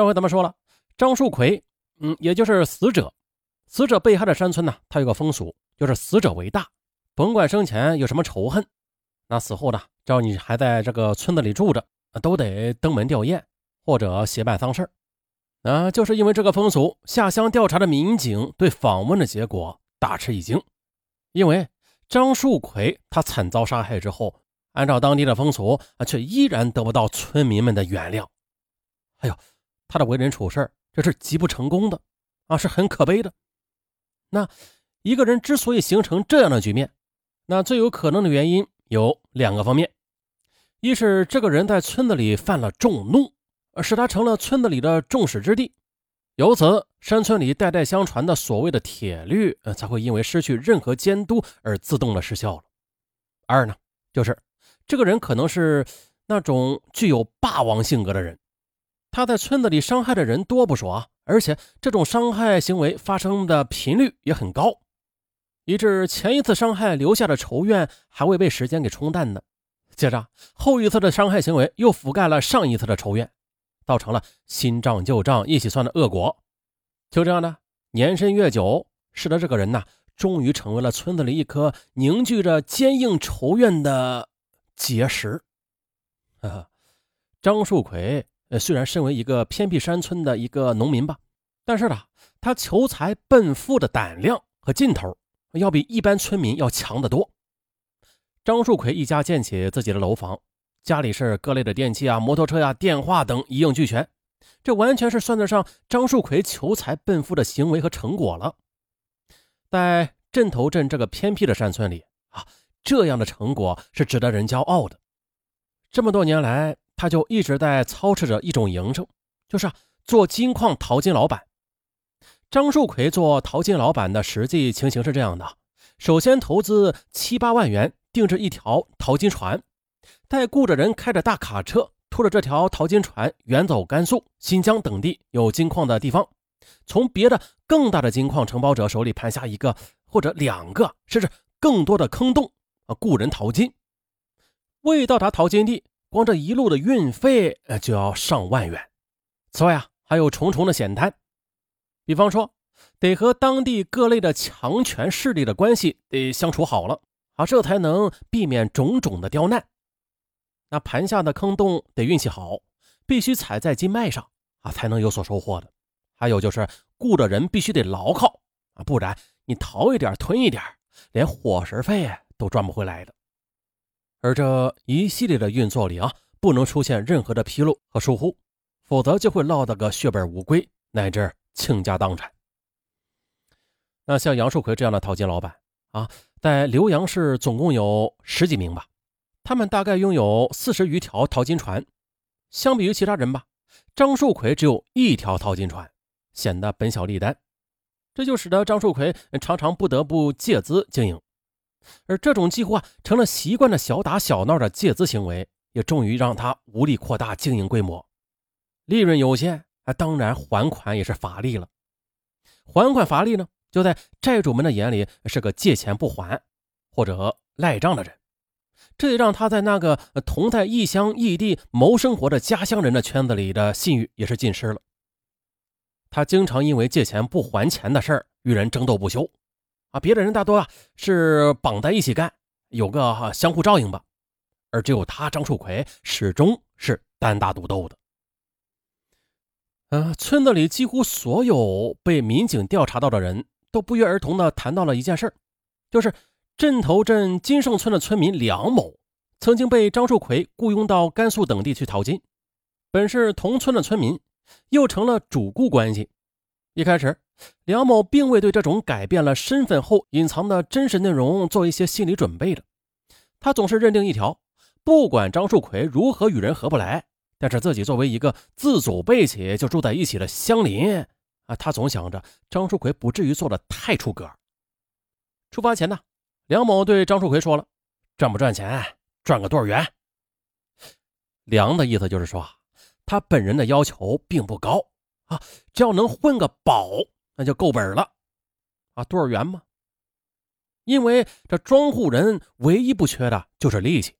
上回咱们说了，张树奎，嗯，也就是死者，死者被害的山村呢，他有个风俗，就是死者为大，甭管生前有什么仇恨，那死后呢，只要你还在这个村子里住着，都得登门吊唁或者协办丧事啊，就是因为这个风俗，下乡调查的民警对访问的结果大吃一惊，因为张树奎他惨遭杀害之后，按照当地的风俗啊，却依然得不到村民们的原谅，哎呦。他的为人处事，这是极不成功的，啊，是很可悲的。那一个人之所以形成这样的局面，那最有可能的原因有两个方面：一是这个人在村子里犯了众怒，使他成了村子里的众矢之的，由此山村里代代相传的所谓的铁律，呃，才会因为失去任何监督而自动的失效了；二呢，就是这个人可能是那种具有霸王性格的人。他在村子里伤害的人多不说啊，而且这种伤害行为发生的频率也很高，以致前一次伤害留下的仇怨还未被时间给冲淡呢。接着后一次的伤害行为又覆盖了上一次的仇怨，造成了新账旧账一起算的恶果。就这样呢，年深月久，使得这个人呢，终于成为了村子里一颗凝聚着坚硬仇怨的结石。哈哈，张树奎。呃，虽然身为一个偏僻山村的一个农民吧，但是呢，他求财奔富的胆量和劲头，要比一般村民要强得多。张树奎一家建起自己的楼房，家里是各类的电器啊、摩托车呀、电话等一应俱全，这完全是算得上张树奎求财奔富的行为和成果了。在镇头镇这个偏僻的山村里啊，这样的成果是值得人骄傲的。这么多年来。他就一直在操持着一种营生，就是做金矿淘金老板。张树奎做淘金老板的实际情形是这样的：首先投资七八万元定制一条淘金船，再雇着人开着大卡车拖着这条淘金船远走甘肃、新疆等地有金矿的地方，从别的更大的金矿承包者手里盘下一个或者两个甚至更多的坑洞，啊，雇人淘金。未到达淘金地。光这一路的运费，呃，就要上万元。此外啊，还有重重的险滩，比方说，得和当地各类的强权势力的关系得相处好了啊，这才能避免种种的刁难。那盘下的坑洞得运气好，必须踩在金脉上啊，才能有所收获的。还有就是雇的人必须得牢靠啊，不然你淘一点吞一点，连伙食费都赚不回来的。而这一系列的运作里啊，不能出现任何的纰漏和疏忽，否则就会落得个血本无归，乃至倾家荡产。那像杨树奎这样的淘金老板啊，在浏阳市总共有十几名吧，他们大概拥有四十余条淘金船。相比于其他人吧，张树奎只有一条淘金船，显得本小利单，这就使得张树奎常常不得不借资经营。而这种几乎啊成了习惯的小打小闹的借资行为，也终于让他无力扩大经营规模，利润有限啊，当然还款也是乏力了。还款乏力呢，就在债主们的眼里是个借钱不还或者赖账的人，这也让他在那个同在异乡异地谋生活的家乡人的圈子里的信誉也是尽失了。他经常因为借钱不还钱的事儿与人争斗不休。啊，别的人大多啊是绑在一起干，有个相互照应吧，而只有他张树奎始终是单打独斗的。嗯，村子里几乎所有被民警调查到的人都不约而同的谈到了一件事就是镇头镇金盛村的村民梁某曾经被张树奎雇佣到甘肃等地去淘金，本是同村的村民，又成了主顾关系。一开始。梁某并未对这种改变了身份后隐藏的真实内容做一些心理准备的，他总是认定一条：不管张树奎如何与人合不来，但是自己作为一个自祖辈起就住在一起的乡邻啊，他总想着张树奎不至于做的太出格。出发前呢，梁某对张树奎说了：“赚不赚钱，赚个多少元。”梁的意思就是说，他本人的要求并不高啊，只要能混个饱。那就够本了，啊，多少元吗？因为这庄户人唯一不缺的就是力气，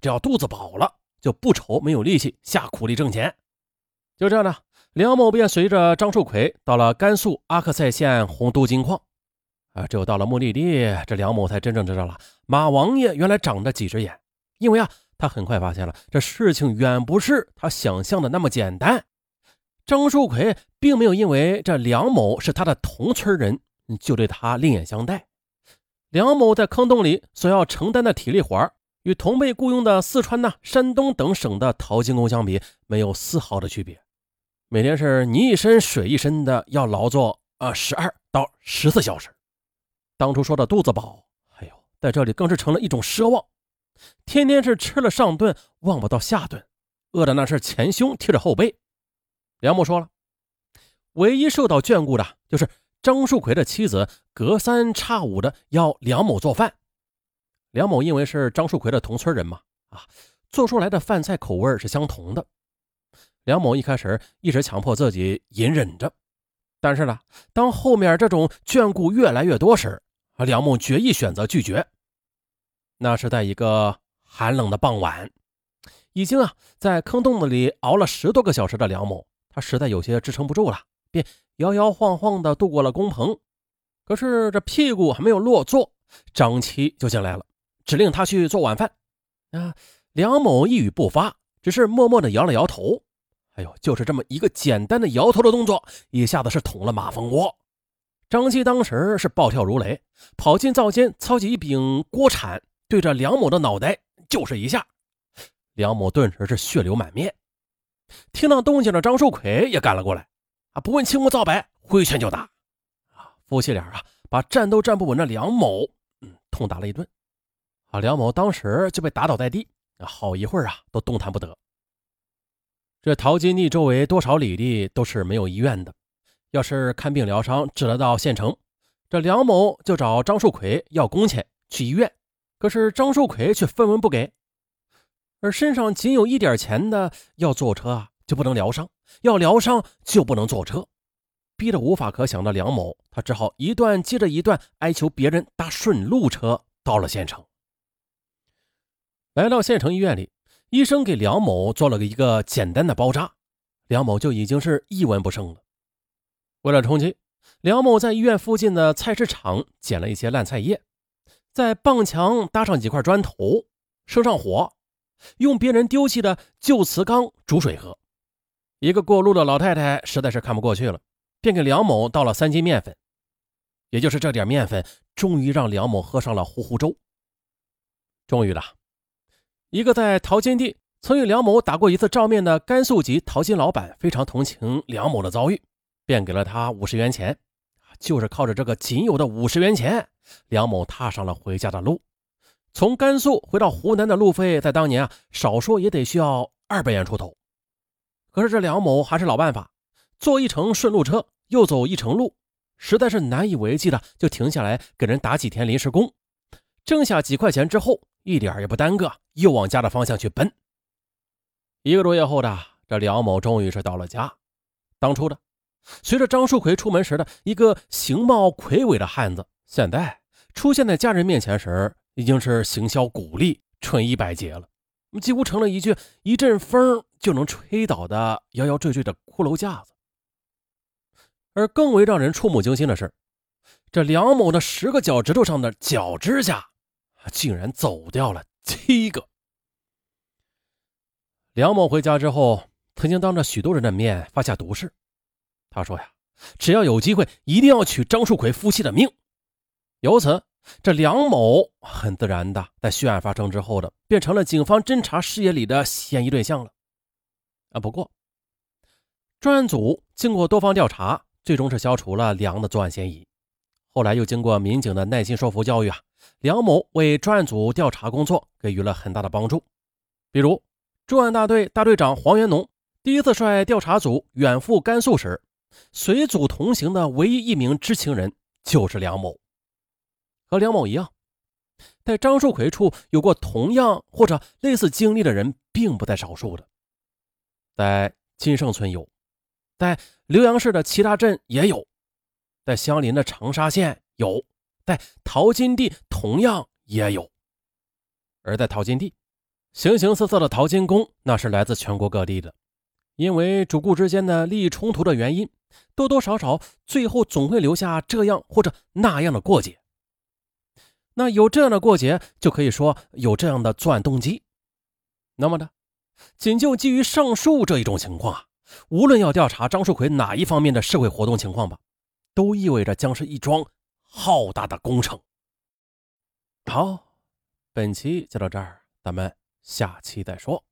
只要肚子饱了，就不愁没有力气下苦力挣钱。就这样呢，梁某便随着张树奎到了甘肃阿克塞县红都金矿。啊，只有到了目的地，这梁某才真正知道了马王爷原来长着几只眼。因为啊，他很快发现了这事情远不是他想象的那么简单。张树奎并没有因为这梁某是他的同村人就对他另眼相待。梁某在坑洞里所要承担的体力活与同被雇佣的四川、呐山东等省的淘金工相比，没有丝毫的区别。每天是泥一身水一身的，要劳作啊十二到十四小时。当初说的肚子饱，哎呦，在这里更是成了一种奢望。天天是吃了上顿，忘不到下顿，饿的那是前胸贴着后背。梁某说了，唯一受到眷顾的就是张树奎的妻子，隔三差五的要梁某做饭。梁某因为是张树奎的同村人嘛，啊，做出来的饭菜口味是相同的。梁某一开始一直强迫自己隐忍着，但是呢，当后面这种眷顾越来越多时，啊梁某决意选择拒绝。那是在一个寒冷的傍晚，已经啊在坑洞子里熬了十多个小时的梁某，他实在有些支撑不住了，便摇摇晃晃地渡过了工棚。可是这屁股还没有落座，张七就进来了，指令他去做晚饭。啊，梁某一语不发，只是默默地摇了摇头。哎呦，就是这么一个简单的摇头的动作，一下子是捅了马蜂窝。张七当时是暴跳如雷，跑进灶间，操起一柄锅铲，对着梁某的脑袋就是一下。梁某顿时是血流满面。听到动静的张树奎也赶了过来，啊，不问青红皂白，挥拳就打。啊，夫妻俩啊，把站都站不稳的梁某，嗯，痛打了一顿。啊，梁某当时就被打倒在地，啊好一会儿啊，都动弹不得。这淘金地周围多少里地都是没有医院的。要是看病疗伤，只得到县城。这梁某就找张树奎要工钱去医院，可是张树奎却分文不给。而身上仅有一点钱的，要坐车啊就不能疗伤，要疗伤就不能坐车，逼得无法可想的梁某，他只好一段接着一段哀求别人搭顺路车到了县城。来到县城医院里，医生给梁某做了个一个简单的包扎，梁某就已经是一文不剩了。为了充饥，梁某在医院附近的菜市场捡了一些烂菜叶，在傍墙搭上几块砖头，生上火，用别人丢弃的旧瓷缸煮水喝。一个过路的老太太实在是看不过去了，便给梁某倒了三斤面粉。也就是这点面粉，终于让梁某喝上了糊糊粥。终于了，一个在淘金地曾与梁某打过一次照面的甘肃籍淘金老板，非常同情梁某的遭遇。便给了他五十元钱，就是靠着这个仅有的五十元钱，梁某踏上了回家的路。从甘肃回到湖南的路费，在当年啊，少说也得需要二百元出头。可是这梁某还是老办法，坐一程顺路车，又走一程路，实在是难以为继的，就停下来给人打几天临时工，挣下几块钱之后，一点也不耽搁，又往家的方向去奔。一个多月后的这梁某终于是到了家，当初的。随着张树奎出门时的一个形貌魁伟的汉子，现在出现在家人面前时，已经是形销骨立、春衣百结了，几乎成了一具一阵风就能吹倒的摇摇坠坠的骷髅架子。而更为让人触目惊心的是，这梁某的十个脚趾头上的脚指甲，竟然走掉了七个。梁某回家之后，曾经当着许多人的面发下毒誓。他说呀，只要有机会，一定要取张树奎夫妻的命。由此，这梁某很自然的在血案发生之后的，变成了警方侦查视野里的嫌疑对象了。啊，不过，专案组经过多方调查，最终是消除了梁的作案嫌疑。后来又经过民警的耐心说服教育啊，梁某为专案组调查工作给予了很大的帮助。比如，重案大队大队长黄元农第一次率调查组远赴甘肃时。随组同行的唯一一名知情人就是梁某。和梁某一样，在张树奎处有过同样或者类似经历的人并不在少数的。在金盛村有，在浏阳市的其他镇也有，在相邻的长沙县有，在淘金地同样也有。而在淘金地，形形色色的淘金工那是来自全国各地的。因为主顾之间的利益冲突的原因，多多少少最后总会留下这样或者那样的过节。那有这样的过节，就可以说有这样的作案动机。那么呢，仅就基于上述这一种情况啊，无论要调查张树奎哪一方面的社会活动情况吧，都意味着将是一桩浩大的工程。好，本期就到这儿，咱们下期再说。